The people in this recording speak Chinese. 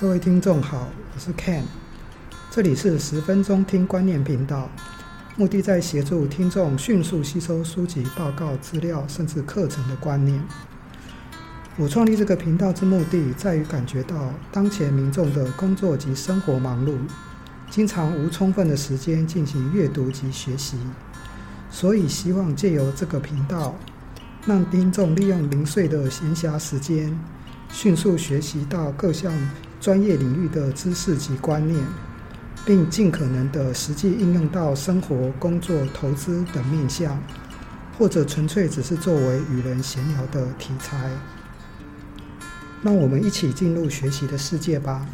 各位听众好，我是 Ken，这里是十分钟听观念频道，目的在协助听众迅速吸收书籍、报告、资料，甚至课程的观念。我创立这个频道之目的，在于感觉到当前民众的工作及生活忙碌，经常无充分的时间进行阅读及学习，所以希望借由这个频道，让听众利用零碎的闲暇时间，迅速学习到各项专业领域的知识及观念，并尽可能的实际应用到生活、工作、投资等面向，或者纯粹只是作为与人闲聊的题材。让我们一起进入学习的世界吧。